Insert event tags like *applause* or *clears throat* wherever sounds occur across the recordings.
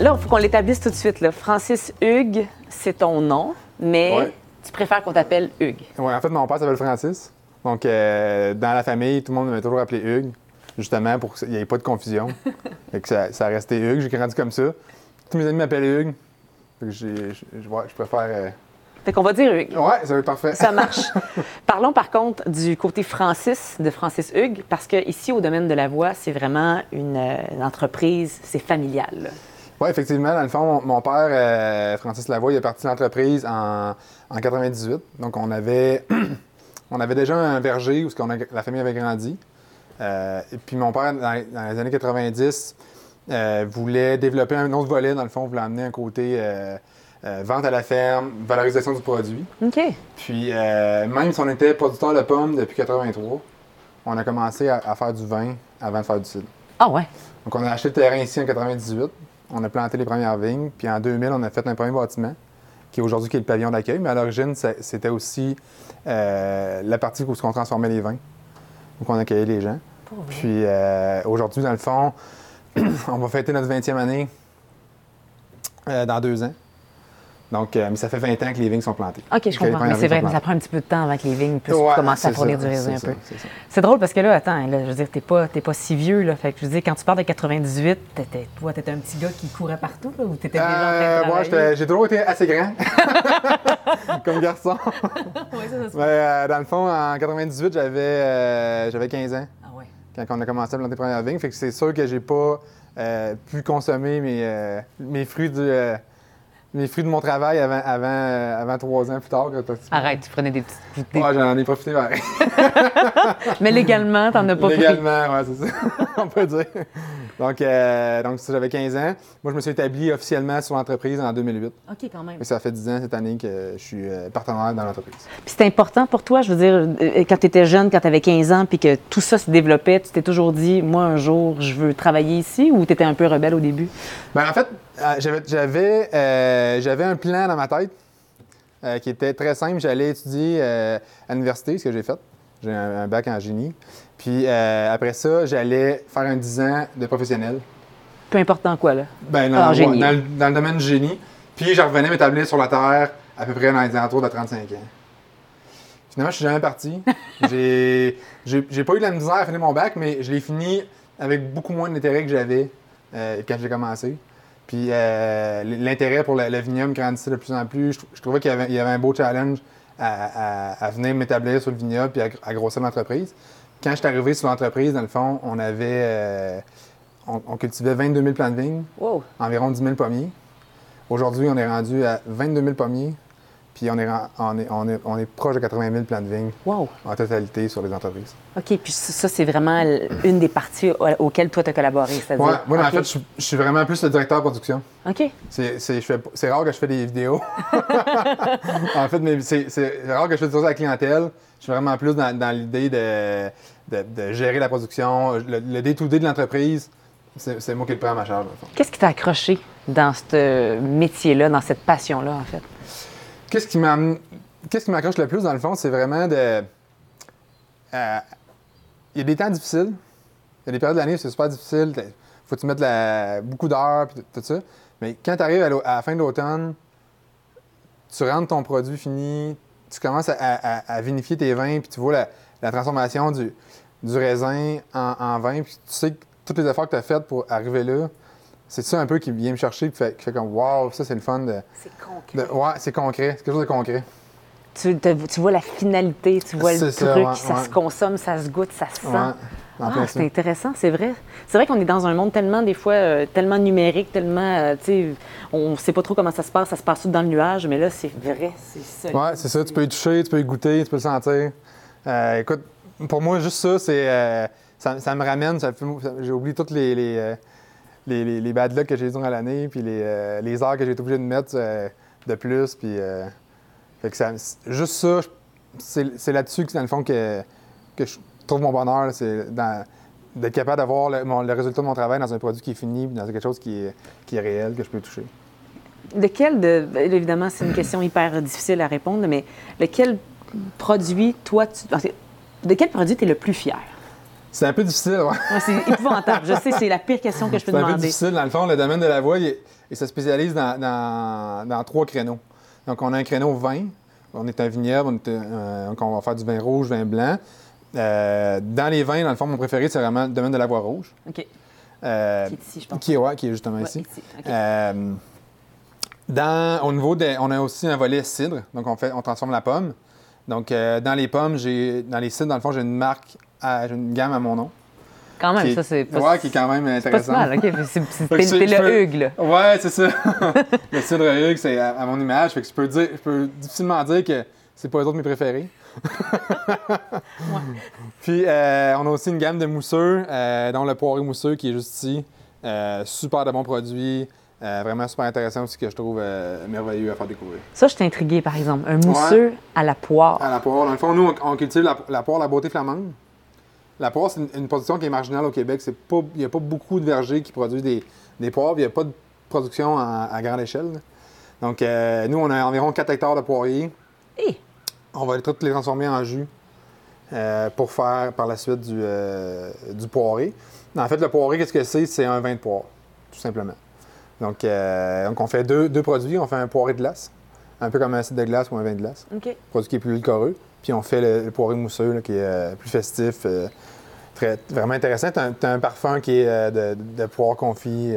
Là, il faut qu'on l'établisse tout de suite. Là. Francis Hugues, c'est ton nom, mais Ouais. tu préfères qu'on t'appelle Hugues. Ouais, en fait, mon père s'appelle Francis. Donc, euh, dans la famille, tout le monde m'a toujours appelé Hugues, justement pour qu'il n'y ait pas de confusion. *laughs* fait que ça, ça a resté Hugues. J'ai grandi comme ça. Tous mes amis m'appellent Hugues. Fait que j'ai- je, ouais, préfère. euh, Fait qu'on va dire Hugues. Ouais, ça va être parfait. Ça marche. *laughs* Parlons par contre du côté Francis, de Francis Hugues, parce que ici, au domaine de la voix, c'est vraiment une, euh, une entreprise, c'est familial. Oui, effectivement. Dans le fond, mon, mon père, euh, Francis Lavoie, il est parti de l'entreprise en, en 98. Donc, on avait, *clears throat* on avait déjà un verger où a- la famille avait grandi. Euh, et puis, mon père, dans, dans les années 90, euh, voulait développer un autre volet. Dans le fond, voulait amener un côté vente à la ferme, valorisation du produit. OK. Puis, même si on était producteur de pommes depuis 83, on a commencé à, à faire du vin avant de faire du cidre. Ah ouais. Donc, on a acheté le terrain ici en 98. On a planté les premières vignes. Puis en 2000, on a fait un premier bâtiment, qui est aujourd'hui qui est le pavillon d'accueil. Mais à l'origine, c'était aussi euh, la partie où on transformait les vins. Donc, on accueillait les gens. Pour. Puis euh, aujourd'hui, dans le fond, *clears throat* on va fêter notre 20e année euh, dans deux ans. Donc, euh, mais ça fait 20 ans que les vignes sont plantées. OK, je comprends. Mais c'est vrai, mais ça prend un petit peu de temps avant que les vignes puissent Ouais, commencer à fournir ça, du raisin un ça, peu. c'est drôle parce que là, attends, là, je veux dire, t'es pas, t'es pas si vieux, là. Fait que je veux dire, quand tu parles de 98, t'étais, toi, t'étais un petit gars qui courait partout, là, ou t'étais déjà en train de Euh, j'étais- j'ai toujours été assez grand *laughs* comme garçon. Ouais, ça, ça se- Mais, euh, dans le fond, en 98, j'avais euh, j'avais 15 ans Ah ouais. quand on a commencé à planter les premières vignes. Fait que c'est sûr que j'ai pas pu consommer mes, mes fruits du, mes fruits de mon travail avant, avant, euh, avant trois ans plus tard. que- Arrête, tu prenais des petites. Ouais, j'en ai profité. *laughs* Mais légalement, t'en as pas pris. Légalement, ouais, c'est ça. *laughs* on peut dire. Donc, euh, donc j'avais 15 ans. Moi, je me suis établi officiellement sur l'entreprise en 2008. OK, quand même. Et ça fait 10 ans cette année que je suis euh, partenaire dans l'entreprise. Puis c'était important pour toi, je veux dire, euh, quand tu étais jeune, quand tu avais 15 ans, puis que tout ça se développait, tu t'es toujours dit, moi, un jour, je veux travailler ici, ou tu étais un peu rebelle au début? Ben, en fait, euh, j'avais, j'avais, euh, j'avais un plan dans ma tête euh, qui était très simple. J'allais étudier euh, à l'université, ce que j'ai fait. J'ai un, un bac en génie. Puis euh, après ça, j'allais faire un 10 ans de professionnel. Peu importe dans quoi, là. Ben, dans, génie. le, dans le domaine du génie. Puis je revenais m'établir sur la Terre à peu près dans les alentours de 35 ans. Finalement, je suis jamais parti. *laughs* j'ai, j'ai, pas eu de la misère à finir mon bac, mais je l'ai fini avec beaucoup moins d'intérêt que j'avais euh, quand j'ai commencé. Puis euh, l'intérêt pour le, le vignoble grandissait de plus en plus. Je, trou- je trouvais qu'il y avait, il y avait un beau challenge à, à- à venir m'établir sur le vignoble puis à, à grossir l'entreprise. Quand je suis arrivé sur l'entreprise, dans le fond, on avait... euh, on, on cultivait 22 000 plants de vignes Wow! environ 10 000 pommiers. Aujourd'hui, on est rendu à 22 000 pommiers, puis on est, on est, on est, on est proche de 80 000 plants de vignes Wow! en totalité sur les entreprises. OK, puis ça, c'est vraiment une des parties au- auxquelles toi, tu as collaboré. Ouais, moi, en fait, je, suis- je suis vraiment plus le directeur de production. OK. C'est, rare que je fais des vidéos. *laughs* en fait, mais c'est, rare que je fais des choses à la clientèle. Je suis vraiment plus dans, dans l'idée de, de- de gérer la production. Le, day-to-day de l'entreprise, c'est, moi qui le prends à ma charge. Qu'est-ce qui t'a accroché dans ce métier-là, dans cette passion-là, en fait? Qu'est-ce qui m'accroche le plus, dans le fond, c'est vraiment de. euh, Il y a des temps difficiles. Il y a des périodes de l'année où c'est super difficile. Il faut que tu mettes beaucoup d'heures puis tout ça. Mais quand tu arrives à, la fin de l'automne, tu rentres ton produit fini, tu commences à, vinifier tes vins, puis tu vois la, transformation du, raisin en, en vin, puis tu sais que toutes les efforts que tu as faites pour arriver là, c'est ça un peu qui vient me chercher, qui fait, qui fait comme Waouh, ça c'est le fun de. C'est concret. de- ouais, c'est concret, c'est quelque chose de concret. Tu, te- tu vois la finalité, tu vois le ça, truc, ouais, ça ouais. se consomme, ça se goûte, ça se sent. Ouais, Ah, c'est intéressant, c'est vrai. C'est vrai qu'on est dans un monde tellement, des fois, euh, tellement numérique, tellement, euh, tu sais, on ne sait pas trop comment ça se passe, ça se passe tout dans le nuage, mais là, c'est vrai, c'est ça. Ouais, c'est ça. Tu peux y toucher, tu peux y goûter, tu peux le sentir. Euh, écoute, pour moi, juste ça, c'est. ça, ça me ramène. ça fait- ça- J'ai oublié toutes les, les, les, les- bad luck que j'ai durant l'année, puis les, euh, les heures que j'ai été obligé de mettre euh, de plus. Puis. euh, fait que juste ça, c'est là-dessus que, dans le fond, que, que je trouve mon bonheur. C'est d'être capable d'avoir le, résultat de mon travail dans un produit qui est fini, dans quelque chose qui est, qui est réel, que je peux toucher. Lequel, de, évidemment, c'est une question hyper difficile à répondre, mais lequel produit, toi, tu, de quel produit tu es le plus fier? C'est un peu difficile, ouais. C'est épouvantable. Je sais, c'est la pire question que je peux C'est un peu demander. difficile. Dans le fond, le domaine de la voix, il se spécialise dans, dans- dans trois créneaux. Donc, on a un créneau vin. On est un vignoble, on, est un- donc on va faire du vin rouge, vin blanc. Euh, dans les vins, dans le fond, mon préféré, c'est vraiment le domaine de la voie rouge. OK. Euh, Qui est ici, je pense. qui est, ouais, qui est justement Ouais, ici. ici. OK. Euh, dans, au niveau des, on a aussi un volet cidre, donc on fait, on transforme la pomme. Donc euh, dans les pommes, j'ai, dans les cidres, dans le fond, j'ai une marque, à- j'ai une gamme à mon nom. Quand même, qui ça, c'est pas, ouais, qui est quand même intéressant. C'est- T'es le peux- Hugues, là. Ouais, c'est ça. *laughs* le cidre Hugues, c'est à, à mon image, fait que je peux dire, je peux difficilement dire que c'est pas les autres mes préférés. *laughs* *laughs* Puis euh, on a aussi une gamme de mousseux, euh, dont le poiré mousseux qui est juste ici. Euh, super de bons produits. euh, vraiment super intéressant aussi que je trouve euh, merveilleux à faire découvrir. Ça, je suis intriguée, par exemple. Un mousseux à la poire. À la poire, dans le fond, nous, on, on cultive la, la poire, la beauté flamande. La poire, c'est une, une production qui est marginale au Québec. Il n'y a pas beaucoup de vergers qui produisent des, des poires. Il n'y a pas de production à, à grande échelle. là. Donc, euh, nous, on a environ 4 hectares de poiriers. Hé! On va toutes les transformer en jus euh, pour faire par la suite du, euh, du poiré. En fait, le poiré, qu'est-ce que c'est? C'est un vin de poire, tout simplement. Donc, donc on fait deux, deux produits. On fait un poiré de glace, un peu comme un acide de glace ou un vin de glace produit qui est plus liquoreux. Puis on fait le, le poiré mousseux là, qui est euh, plus festif, euh, très, vraiment intéressant. Tu as, un parfum qui est euh, de, de poire confit.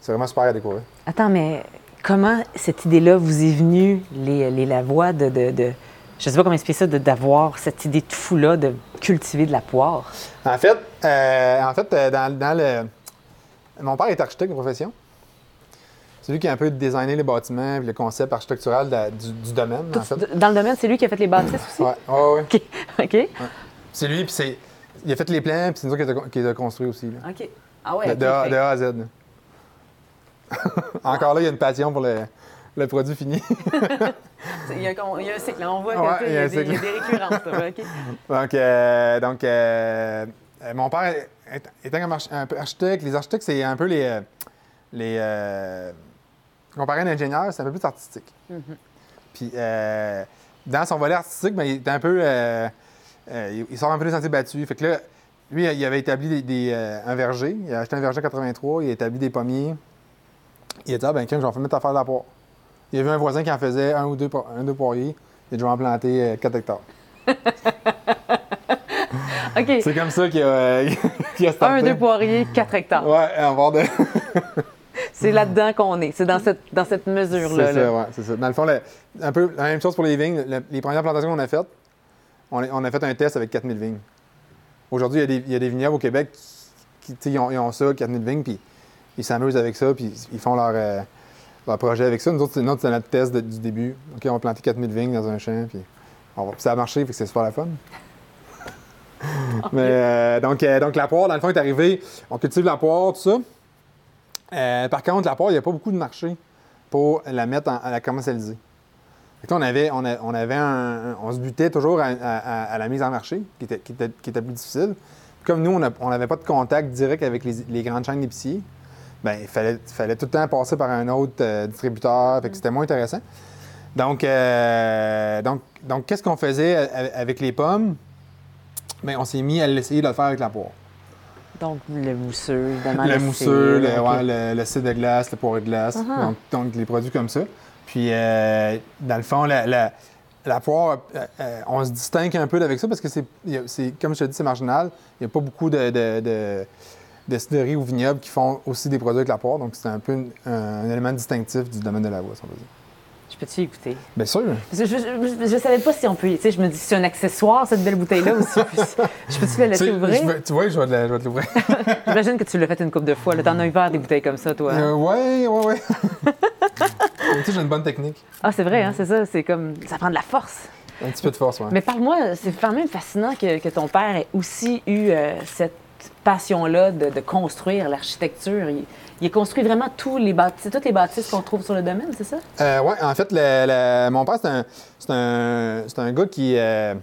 c'est vraiment super à découvrir. Attends, mais comment cette idée-là vous est venue, les, les Lavoie, de, de, de- Je sais pas comment expliquer ça, d'avoir cette idée de fou-là de cultiver de la poire? En fait, euh, en fait dans, dans le... Mon père est architecte de profession. C'est lui qui a un peu designé les bâtiments et le concept architectural de du, du domaine, en fait. Dans le domaine, c'est lui qui a fait les bâtisses aussi? Ouais, ouais. OK. *laughs* C'est lui, puis c'est... Il a fait les plans, puis c'est nous qui les a- qui les a construits aussi. là. OK. Ah ouais, De, A, fait- de A à Z. *laughs* Encore là, il y a une passion pour le, le produit fini. *laughs* Il y, a, un- il y a un cycle, on voit Ouais, qu'il il y, y a des- il y a cycle. des récurrences. là. Donc, euh, donc euh, euh, mon père, étant un peu architecte, les architectes, c'est un peu les. euh, les euh, comparé à un ingénieur, c'est un peu plus artistique. Puis, euh, dans son volet artistique, ben, il est un peu. euh, euh, il- sort un peu des sentiers battus. Fait que là, lui, il avait établi des, des, un verger. Il a acheté un verger en 83, il a établi des pommiers. Il a dit, ah, ben, quand je vais mettre à faire de la poire. Il a vu un voisin qui en faisait un ou deux, un, deux poiriers. Il a déjà en planté 4 hectares. *laughs* C'est comme ça qu'il a, *laughs* qu'il a. Un, deux poiriers, quatre hectares. Ouais, en bord de. *laughs* C'est là-dedans qu'on est. C'est dans cette, dans cette mesure-là. c'est ça, ouais, c'est ça. Dans le fond, le- un peu la même chose pour les vignes. Le- les premières plantations qu'on a faites, on, a- on a fait un test avec 4000 vignes. Aujourd'hui, il y a des, il y a des vignobles au Québec qui, ils ont, ils ont ça, 4000 vignes, puis ils s'amusent avec ça, puis ils font leur, euh, leur projet avec ça. Nous autres, c'est notre, test de- du début. OK, on va planter 4000 vignes dans un champ, puis, on va- puis ça a marché, fait que c'est super la fun. *laughs* Mais, euh, donc, euh, donc, la poire, dans le fond, est arrivée. On cultive la poire, tout ça. Euh, par contre, la poire, il n'y a pas beaucoup de marché pour la mettre en- à la commercialiser. On, avait, on, se butait toujours à, la mise en marché, qui était, plus difficile. Comme nous, on n'avait pas de contact direct avec les, grandes chaînes d'épiciers, ben, il fallait, tout le temps passer par un autre euh, distributeur, fait que c'était moins intéressant. Donc, euh, donc, qu'est-ce qu'on faisait avec les pommes? Ben, on s'est mis à l'essayer de le faire avec la poire. Donc, le mousseux, évidemment. Le mousseux, le, ouais, le, le cidre de glace, le poiré de glace. Uh-huh. donc, donc, les produits comme ça. Puis, euh, dans le fond, la, la- la poire, euh, euh, on se distingue un peu avec ça parce que c'est, comme je te dis, c'est marginal. Il n'y a pas beaucoup de, de, de, de cidreries ou vignobles qui font aussi des produits avec la poire. Donc, c'est un peu une- un, un élément distinctif du domaine de la voie, si on peut dire. Je peux-tu écouter? Bien sûr. Que Je, je, je savais pas si on peut. Tu sais, je me dis, c'est un accessoire, cette belle bouteille-là aussi. *laughs* Je peux-tu la laisser ouvrir? je tu vois, je vais te, la- je vais te l'ouvrir. *laughs* J'imagine que tu l'as fait une couple de fois. T'en as ouvert des bouteilles comme ça, toi. Euh, ouais, ouais, ouais. *laughs* tu sais, j'ai une bonne technique. Ah, c'est vrai, hein, c'est ça. C'est comme. Ça prend de la force. Un petit peu de force, ouais. Mais parle-moi, c'est quand même fascinant que, que ton père ait aussi eu euh, cette passion-là de, de construire l'architecture. Il, il a construit vraiment tous les bâtisses, toutes les bâtisses qu'on trouve sur le domaine, c'est ça? Euh, ouais, en fait, le- le- mon père, c'est un, un, un gars qui, euh,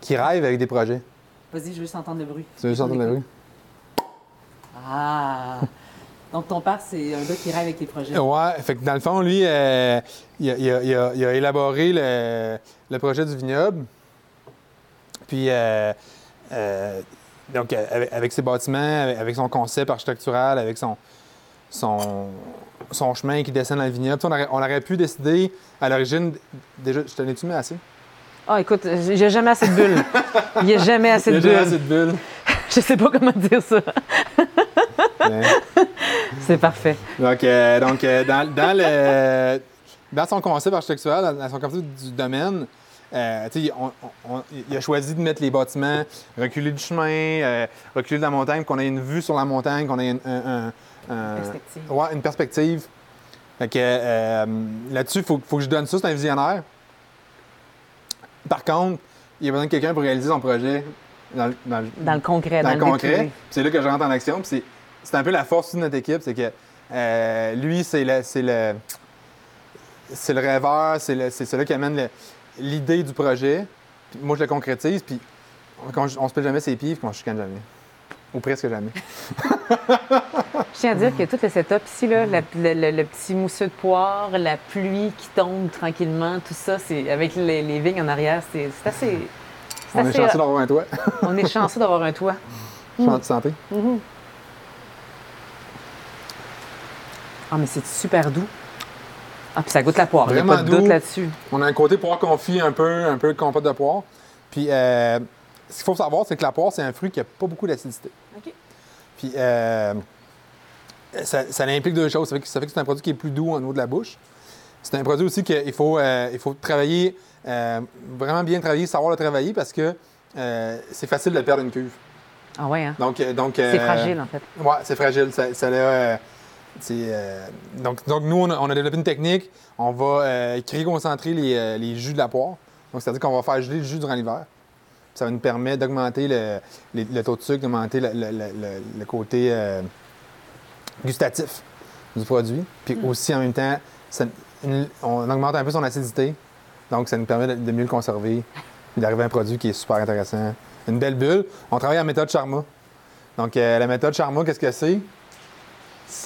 qui rêve avec des projets. Vas-y, je veux juste entendre le bruit. Tu veux juste entendre la rue? Ah! Donc, ton père, c'est un gars qui rêve avec les projets. Ouais, fait que dans le fond, lui, euh, il, a, il a- il a- il a élaboré le, le projet du vignoble. Puis, euh, euh, donc, euh, avec, avec ses bâtiments, avec, avec son concept architectural, avec son, son, son chemin qui descend dans le vignoble. On aurait, on aurait pu décider à l'origine, déjà, je t'en ai-tu mis assez? Ah, écoute, j'ai jamais assez de bulles. Il n'y a jamais assez de Il y a bulles. assez de bulles. *laughs* Je sais pas comment dire ça. C'est parfait. Donc, euh, donc euh, dans, dans le, dans son concept architectural, dans, dans son concept du domaine, euh, on- on- il a choisi de mettre les bâtiments, reculer du chemin, euh, reculer de la montagne, qu'on ait une vue sur la montagne, qu'on ait une, un- un- un- Perspective. ouais, une perspective. Fait que, euh, là-dessus, il faut, faut que je donne ça, c'est un visionnaire. Par contre, il y a besoin de quelqu'un pour réaliser son projet dans, le- dans le- Dans le concret, dans dans, le concret. C'est là que je rentre en action. C'est, un peu la force de notre équipe, c'est que lui, c'est le, c'est le, le rêveur, c'est celui qui amène le- l'idée du projet. Puis moi, je le concrétise. Puis on, on se pète jamais ses pieds, puis on se chicane jamais. Ou presque jamais. Je tiens à dire que tout le setup ici, là, la- le, le- le petit mousseux de poire, la pluie qui tombe tranquillement, tout ça, c'est avec les, les vignes en arrière, c'est assez. On est chanceux d'avoir un toit. on est chanceux d'avoir un toit. *laughs* Chance de santé. Ah, mais c'est super doux. Ah, puis ça goûte la poire. Il n'y a pas de doute là-dessus. On a un côté poire confit, un peu, un peu compote de poire. Puis euh, ce qu'il faut savoir, c'est que la poire, c'est un fruit qui n'a pas beaucoup d'acidité. OK. Puis euh, ça, ça implique deux choses. Ça fait, que, ça fait que c'est un produit qui est plus doux au niveau de la bouche. C'est un produit aussi qu'il faut, euh, il faut travailler, euh, vraiment bien travailler, savoir le travailler parce que euh, c'est facile de perdre une cuve. Ah, ouais, hein? Donc, donc, C'est euh, fragile, en fait. Ouais, c'est fragile. Ça, ça l'a, euh, donc, donc, nous, on a, on a développé une technique. On va euh, cryoconcentrer les, euh, les jus de la poire. Donc, c'est-à-dire qu'on va faire geler le jus durant l'hiver. Ça va nous permettre d'augmenter le, taux de sucre, d'augmenter le, côté euh, gustatif du produit. Puis aussi, en même temps, ça- une- on augmente un peu son acidité. Donc, ça nous permet de, de mieux le conserver et d'arriver à un produit qui est super intéressant. Une belle bulle. On travaille en méthode Charma. Donc, la méthode Charma, qu'est-ce que c'est?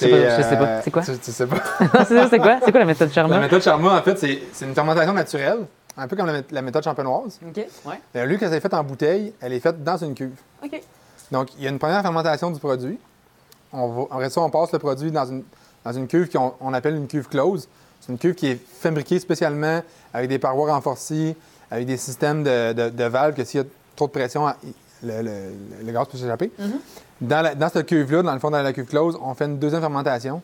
Pas, je sais pas. C'est quoi? Tu, tu sais pas. *laughs* c'est ça, c'est quoi? C'est quoi la méthode la Charma? méthode Charma, en fait, c'est c'est une fermentation naturelle, un peu comme la, mé- la méthode champenoise. OK. Ouais. Euh, lui, quand elle est faite en bouteille, elle est faite dans une cuve. OK. Donc, il y a une première fermentation du produit. On va, après ça, on passe le produit dans une, dans une cuve qu'on on appelle une cuve close. C'est une cuve qui est fabriquée spécialement avec des parois renforcées, avec des systèmes de, de- de valves que s'il y a trop de pression, le, le- le gaz peut s'échapper. dans, la- dans cette cuve-là, dans le fond, dans la cuve close, on fait une deuxième fermentation.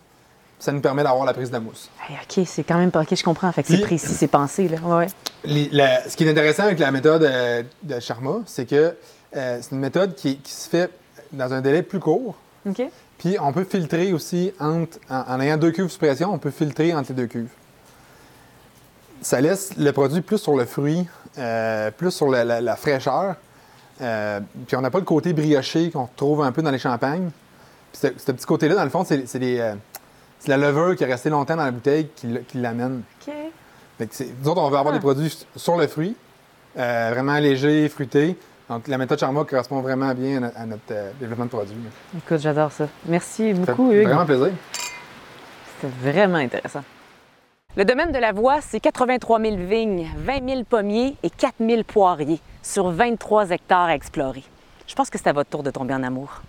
Ça nous permet d'avoir la prise de la mousse. Hey, OK, c'est quand même pas. OK, je comprends. Fait que c'est précis, c'est pensé, là. Ouais, ouais. Les- la- ce qui est intéressant avec la méthode euh, de Charma, c'est que euh, c'est une méthode qui, qui se fait dans un délai plus court. OK. Puis on peut filtrer aussi entre, en, en ayant deux cuves sous pression, on peut filtrer entre les deux cuves. Ça laisse le produit plus sur le fruit, euh, plus sur la, la- la fraîcheur. Euh, puis on n'a pas le côté brioché qu'on retrouve un peu dans les champagnes. Puis ce, ce petit côté-là, dans le fond, c'est c'est des, euh, c'est la levure qui est restée longtemps dans la bouteille qui, l'amène. OK. Fait que c'est- nous autres, on veut avoir Ah. des produits sur le fruit, euh, vraiment légers, fruités. Donc la méthode Charma correspond vraiment bien à, no- à notre développement de produits. Écoute, j'adore ça. Merci beaucoup, Hugues. vraiment plaisir. C'était vraiment intéressant. Le domaine de la voie, c'est 83 000 vignes, 20 000 pommiers et 4 000 poiriers sur 23 hectares à explorer. Je pense que c'est à votre tour de tomber en amour.